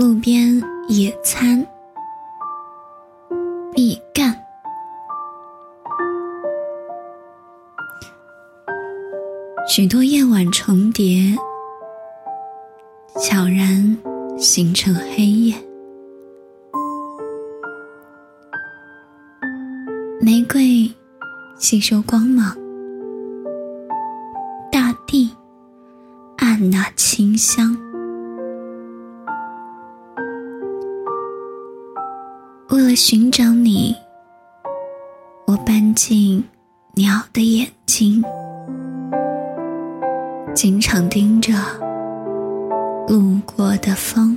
路边野餐必干。许多夜晚重叠，悄然形成黑夜。玫瑰吸收光芒，大地按那清香。了寻找你，我搬进鸟的眼睛。经常盯着路过的风。